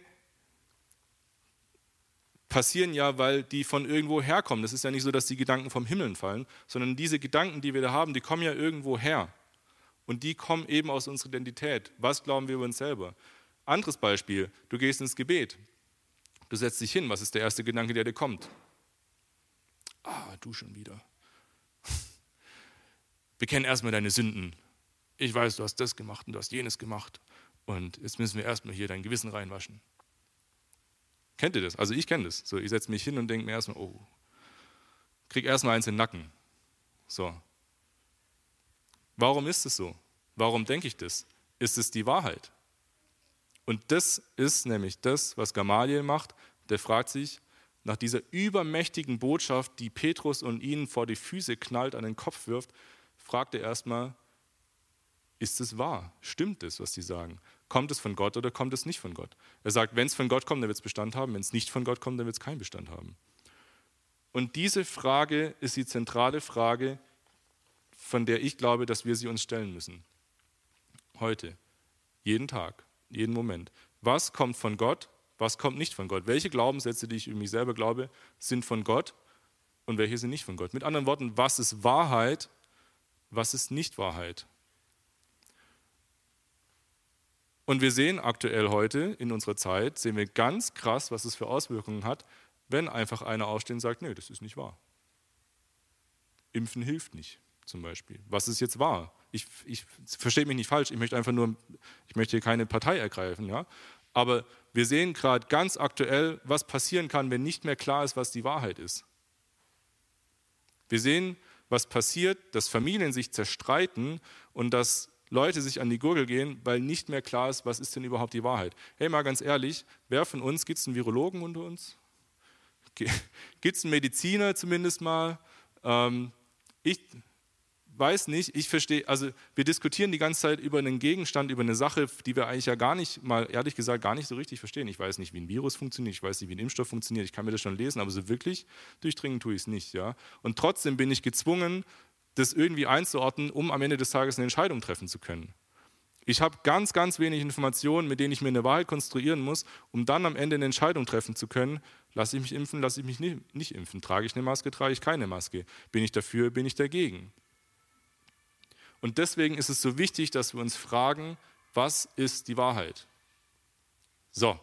passieren ja, weil die von irgendwo herkommen. Das ist ja nicht so, dass die Gedanken vom Himmel fallen, sondern diese Gedanken, die wir da haben, die kommen ja irgendwo her. Und die kommen eben aus unserer Identität. Was glauben wir über uns selber? Anderes Beispiel, du gehst ins Gebet. Du setzt dich hin, was ist der erste Gedanke, der dir kommt? Ah, du schon wieder. (laughs) Bekenn erstmal deine Sünden. Ich weiß, du hast das gemacht und du hast jenes gemacht. Und jetzt müssen wir erstmal hier dein Gewissen reinwaschen. Kennt ihr das? Also ich kenne das. So, ich setze mich hin und denke mir erstmal, oh, krieg erstmal eins in den Nacken. So. Warum ist es so? Warum denke ich das? Ist es die Wahrheit? Und das ist nämlich das, was Gamaliel macht. Der fragt sich nach dieser übermächtigen Botschaft, die Petrus und ihnen vor die Füße knallt, an den Kopf wirft, fragt er erstmal, ist es wahr? Stimmt es, was die sagen? Kommt es von Gott oder kommt es nicht von Gott? Er sagt, wenn es von Gott kommt, dann wird es Bestand haben. Wenn es nicht von Gott kommt, dann wird es keinen Bestand haben. Und diese Frage ist die zentrale Frage, von der ich glaube, dass wir sie uns stellen müssen. Heute, jeden Tag, jeden Moment. Was kommt von Gott? Was kommt nicht von Gott? Welche Glaubenssätze, die ich über mich selber glaube, sind von Gott und welche sind nicht von Gott? Mit anderen Worten, was ist Wahrheit? Was ist nicht Wahrheit? Und wir sehen aktuell heute in unserer Zeit, sehen wir ganz krass, was es für Auswirkungen hat, wenn einfach einer aufsteht und sagt, nee, das ist nicht wahr. Impfen hilft nicht, zum Beispiel. Was ist jetzt wahr? Ich, ich verstehe mich nicht falsch, ich möchte einfach nur, ich möchte hier keine Partei ergreifen, ja. Aber wir sehen gerade ganz aktuell, was passieren kann, wenn nicht mehr klar ist, was die Wahrheit ist. Wir sehen, was passiert, dass Familien sich zerstreiten und dass Leute sich an die Gurgel gehen, weil nicht mehr klar ist, was ist denn überhaupt die Wahrheit. Hey, mal ganz ehrlich, wer von uns, gibt es einen Virologen unter uns? Gibt es einen Mediziner zumindest mal? Ähm, ich weiß nicht, ich verstehe, also wir diskutieren die ganze Zeit über einen Gegenstand, über eine Sache, die wir eigentlich ja gar nicht, mal ehrlich gesagt, gar nicht so richtig verstehen. Ich weiß nicht, wie ein Virus funktioniert, ich weiß nicht, wie ein Impfstoff funktioniert, ich kann mir das schon lesen, aber so wirklich durchdringen tue ich es nicht. Ja? Und trotzdem bin ich gezwungen, das irgendwie einzuordnen, um am Ende des Tages eine Entscheidung treffen zu können. Ich habe ganz, ganz wenig Informationen, mit denen ich mir eine Wahl konstruieren muss, um dann am Ende eine Entscheidung treffen zu können. Lasse ich mich impfen, lasse ich mich nicht, nicht impfen? Trage ich eine Maske, trage ich keine Maske? Bin ich dafür, bin ich dagegen? Und deswegen ist es so wichtig, dass wir uns fragen, was ist die Wahrheit? So.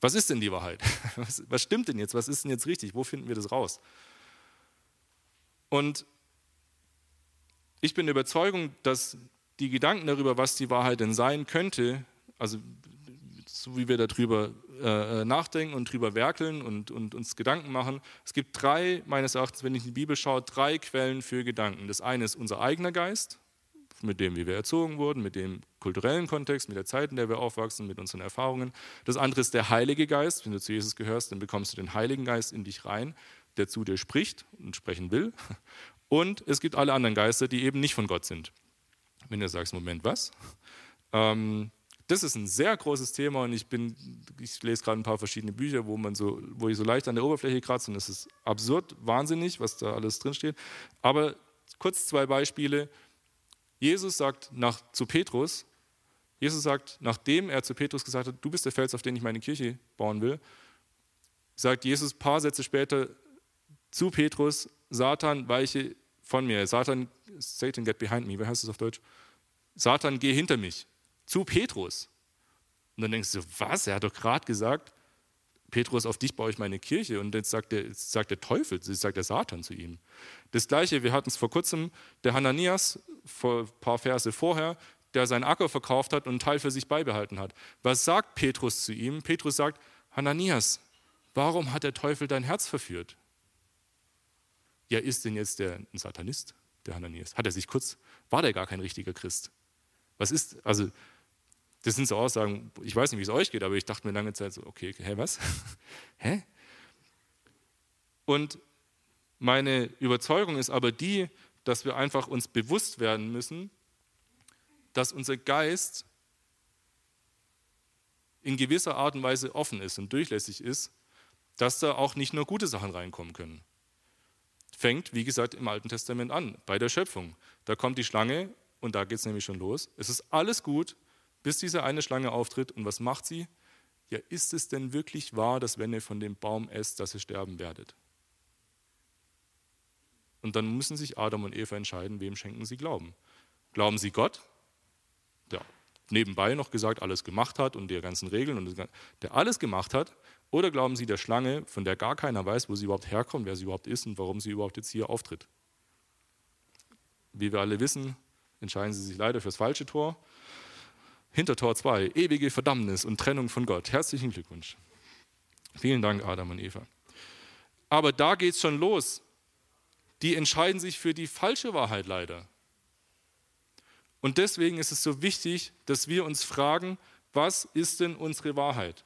Was ist denn die Wahrheit? (laughs) Was, was stimmt denn jetzt? Was ist denn jetzt richtig? Wo finden wir das raus? Und ich bin der Überzeugung, dass die Gedanken darüber, was die Wahrheit denn sein könnte, also so wie wir darüber äh, nachdenken und drüber werkeln und, und, uns Gedanken machen, es gibt drei, meines Erachtens, wenn ich in die Bibel schaue, drei Quellen für Gedanken. Das eine ist unser eigener Geist, mit dem, wie wir erzogen wurden, mit dem kulturellen Kontext, mit der Zeit, in der wir aufwachsen, mit unseren Erfahrungen. Das andere ist der Heilige Geist. Wenn du zu Jesus gehörst, dann bekommst du den Heiligen Geist in dich rein der zu dir spricht und sprechen will. Und es gibt alle anderen Geister, die eben nicht von Gott sind. Wenn du sagst, Moment, was? Ähm, das ist ein sehr großes Thema und ich, bin, ich lese gerade ein paar verschiedene Bücher, wo, man so, wo ich so leicht an der Oberfläche kratze und es ist absurd, wahnsinnig, was da alles drinsteht. Aber kurz zwei Beispiele. Jesus sagt nach, zu Petrus, Jesus sagt, nachdem er zu Petrus gesagt hat, du bist der Fels, auf den ich meine Kirche bauen will, sagt Jesus ein paar Sätze später, zu Petrus, Satan, weiche von mir. Satan, Satan, get behind me. Wer heißt das auf Deutsch? Satan, geh hinter mich. Zu Petrus. Und dann denkst du, was? Er hat doch gerade gesagt, Petrus, auf dich baue ich meine Kirche. Und jetzt sagt der, jetzt sagt der Teufel, jetzt sagt der Satan zu ihm. Das Gleiche, wir hatten es vor kurzem, der Hananias, vor ein paar Verse vorher, der seinen Acker verkauft hat und einen Teil für sich beibehalten hat. Was sagt Petrus zu ihm? Petrus sagt, Hananias, warum hat der Teufel dein Herz verführt? ja, ist denn jetzt der ein Satanist? der Hananias? Hat er sich kurz, war der gar kein richtiger Christ? Was ist, also, das sind so Aussagen, ich weiß nicht, wie es euch geht, aber ich dachte mir lange Zeit so, okay, hä, was? (laughs) hä? Und meine Überzeugung ist aber die, dass wir einfach uns bewusst werden müssen, dass unser Geist in gewisser Art und Weise offen ist und durchlässig ist, dass da auch nicht nur gute Sachen reinkommen können. Fängt, wie gesagt, im Alten Testament an, bei der Schöpfung. Da kommt die Schlange und da geht es nämlich schon los. Es ist alles gut, bis diese eine Schlange auftritt. Und was macht sie? Ja, ist es denn wirklich wahr, dass wenn ihr von dem Baum esst, dass ihr sterben werdet? Und dann müssen sich Adam und Eva entscheiden, wem schenken sie Glauben. Glauben sie Gott, der nebenbei noch gesagt alles gemacht hat und die ganzen Regeln und der alles gemacht hat, oder glauben sie der Schlange, von der gar keiner weiß, wo sie überhaupt herkommt, wer sie überhaupt ist und warum sie überhaupt jetzt hier auftritt? Wie wir alle wissen, entscheiden sie sich leider fürs falsche Tor. Hinter Tor 2, ewige Verdammnis und Trennung von Gott. Herzlichen Glückwunsch. Vielen Dank, Adam und Eva. Aber da geht es schon los die entscheiden sich für die falsche Wahrheit leider. Und deswegen ist es so wichtig, dass wir uns fragen, was ist denn unsere Wahrheit?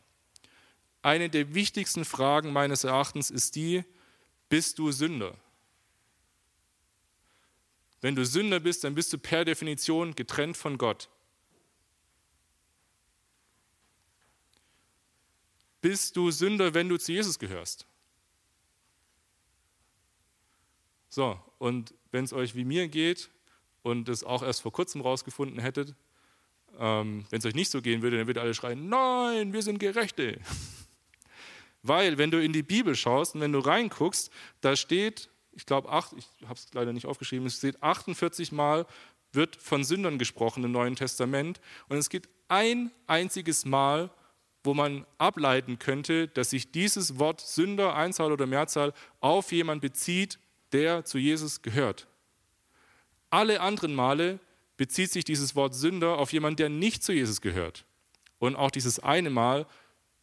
Eine der wichtigsten Fragen meines Erachtens ist die, bist du Sünder? Wenn du Sünder bist, dann bist du per Definition getrennt von Gott. Bist du Sünder, wenn du zu Jesus gehörst? So, und wenn es euch wie mir geht und es auch erst vor kurzem rausgefunden hättet, ähm, wenn es euch nicht so gehen würde, dann würdet alle schreien, nein, wir sind Gerechte. (laughs) Weil, wenn du in die Bibel schaust und wenn du reinguckst, da steht, ich glaube, ich habe es leider nicht aufgeschrieben, es steht 48 Mal, wird von Sündern gesprochen im Neuen Testament. Und es gibt ein einziges Mal, wo man ableiten könnte, dass sich dieses Wort Sünder, Einzahl oder Mehrzahl, auf jemand bezieht, der zu Jesus gehört. Alle anderen Male bezieht sich dieses Wort Sünder auf jemanden, der nicht zu Jesus gehört. Und auch dieses eine Mal,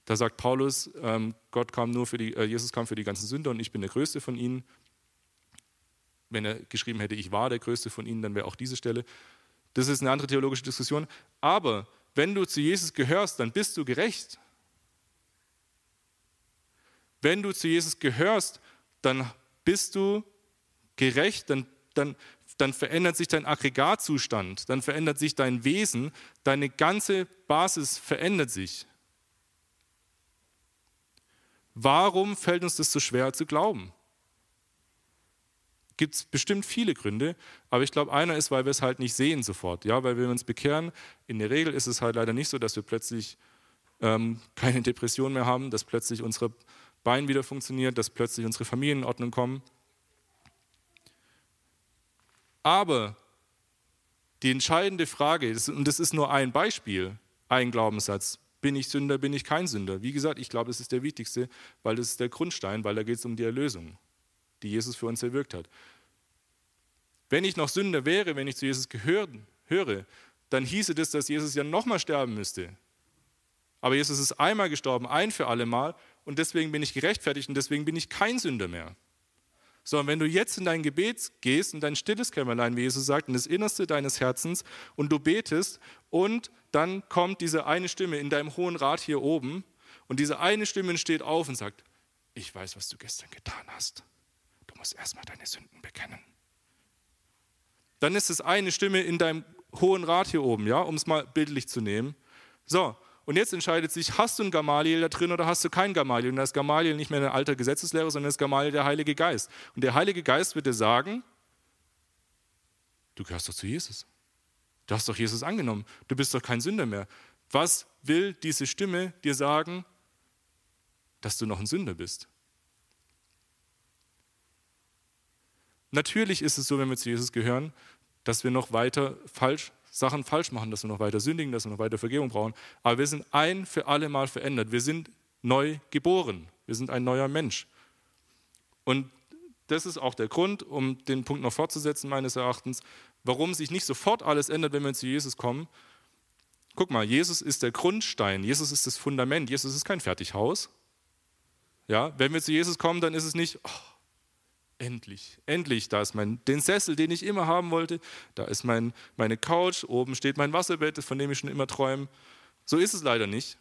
da sagt Paulus, ähm, Gott kam nur für die, äh, Jesus kam für die ganzen Sünder und ich bin der Größte von ihnen. Wenn er geschrieben hätte, ich war der Größte von ihnen, dann wäre auch diese Stelle. Das ist eine andere theologische Diskussion. Aber wenn du zu Jesus gehörst, dann bist du gerecht. Wenn du zu Jesus gehörst, dann bist du gerecht, dann, dann, dann verändert sich dein Aggregatzustand, dann verändert sich dein Wesen, deine ganze Basis verändert sich. Warum fällt uns das so schwer zu glauben? Gibt es bestimmt viele Gründe, aber ich glaube, einer ist, weil wir es halt nicht sehen sofort. Ja, weil wir uns bekehren, in der Regel ist es halt leider nicht so, dass wir plötzlich ähm, keine Depression mehr haben, dass plötzlich unsere Bein wieder funktioniert, dass plötzlich unsere Familien in Ordnung kommen. Aber die entscheidende Frage, und das ist nur ein Beispiel, ein Glaubenssatz, bin ich Sünder, bin ich kein Sünder? Wie gesagt, ich glaube, das ist der wichtigste, weil das ist der Grundstein, weil da geht es um die Erlösung, die Jesus für uns erwirkt hat. Wenn ich noch Sünder wäre, wenn ich zu Jesus gehört, höre, dann hieße das, dass Jesus ja nochmal sterben müsste. Aber Jesus ist einmal gestorben, ein für alle Mal, und deswegen bin ich gerechtfertigt und deswegen bin ich kein Sünder mehr. Sondern wenn du jetzt in dein Gebet gehst, in dein stilles Kämmerlein, wie Jesus sagt, in das Innerste deines Herzens und du betest und dann kommt diese eine Stimme in deinem hohen Rat hier oben und diese eine Stimme steht auf und sagt, ich weiß, was du gestern getan hast. Du musst erstmal deine Sünden bekennen. Dann ist es eine Stimme in deinem hohen Rat hier oben, ja, um es mal bildlich zu nehmen. So, und jetzt entscheidet sich, hast du einen Gamaliel da drin oder hast du keinen Gamaliel? Und da ist Gamaliel nicht mehr ein alter Gesetzeslehrer, sondern ist Gamaliel der Heilige Geist. Und der Heilige Geist wird dir sagen, du gehörst doch zu Jesus. Du hast doch Jesus angenommen. Du bist doch kein Sünder mehr. Was will diese Stimme dir sagen, dass du noch ein Sünder bist? Natürlich ist es so, wenn wir zu Jesus gehören, dass wir noch weiter falsch Sachen falsch machen, dass wir noch weiter sündigen, dass wir noch weiter Vergebung brauchen. Aber wir sind ein für alle Mal verändert. Wir sind neu geboren. Wir sind ein neuer Mensch. Und das ist auch der Grund, um den Punkt noch fortzusetzen, meines Erachtens, warum sich nicht sofort alles ändert, wenn wir zu Jesus kommen. Guck mal, Jesus ist der Grundstein, Jesus ist das Fundament, Jesus ist kein Fertighaus. Ja, wenn wir zu Jesus kommen, dann ist es nicht, oh, endlich, endlich, da ist mein, den Sessel, den ich immer haben wollte, da ist mein, meine Couch, oben steht mein Wasserbett, von dem ich schon immer träume. So ist es leider nicht.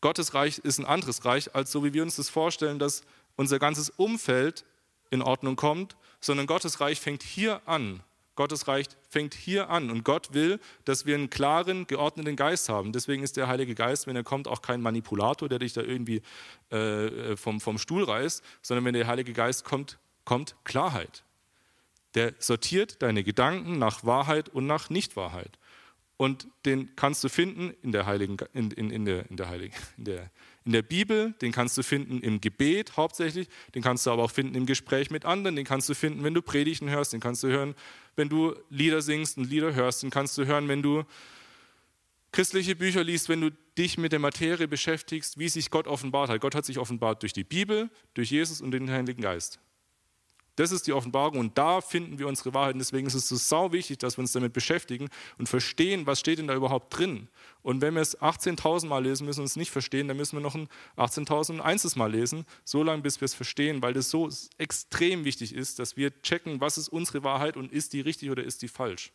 Gottes Reich ist ein anderes Reich, als so wie wir uns das vorstellen, dass unser ganzes Umfeld in Ordnung kommt, sondern Gottes Reich fängt hier an. Gottes Reich fängt hier an und Gott will, dass wir einen klaren, geordneten Geist haben. Deswegen ist der Heilige Geist, wenn er kommt, auch kein Manipulator, der dich da irgendwie äh, vom, vom Stuhl reißt, sondern wenn der Heilige Geist kommt, kommt Klarheit. Der sortiert deine Gedanken nach Wahrheit und nach Nichtwahrheit. Und den kannst du finden in der Heiligen, in, in, in der, in der Heiligen, in der, in der Bibel, den kannst du finden im Gebet hauptsächlich, den kannst du aber auch finden im Gespräch mit anderen, den kannst du finden, wenn du Predigten hörst, den kannst du hören, wenn du Lieder singst und Lieder hörst, den kannst du hören, wenn du christliche Bücher liest, wenn du dich mit der Materie beschäftigst, wie sich Gott offenbart hat. Gott hat sich offenbart durch die Bibel, durch Jesus und den Heiligen Geist. Das ist die Offenbarung und da finden wir unsere Wahrheit. Deswegen ist es so sau wichtig, dass wir uns damit beschäftigen und verstehen, was steht denn da überhaupt drin. Und wenn wir es 18.000 Mal lesen, müssen wir es nicht verstehen, dann müssen wir noch ein 18.001 Mal lesen, so lange, bis wir es verstehen, weil das so extrem wichtig ist, dass wir checken, was ist unsere Wahrheit und ist die richtig oder ist die falsch.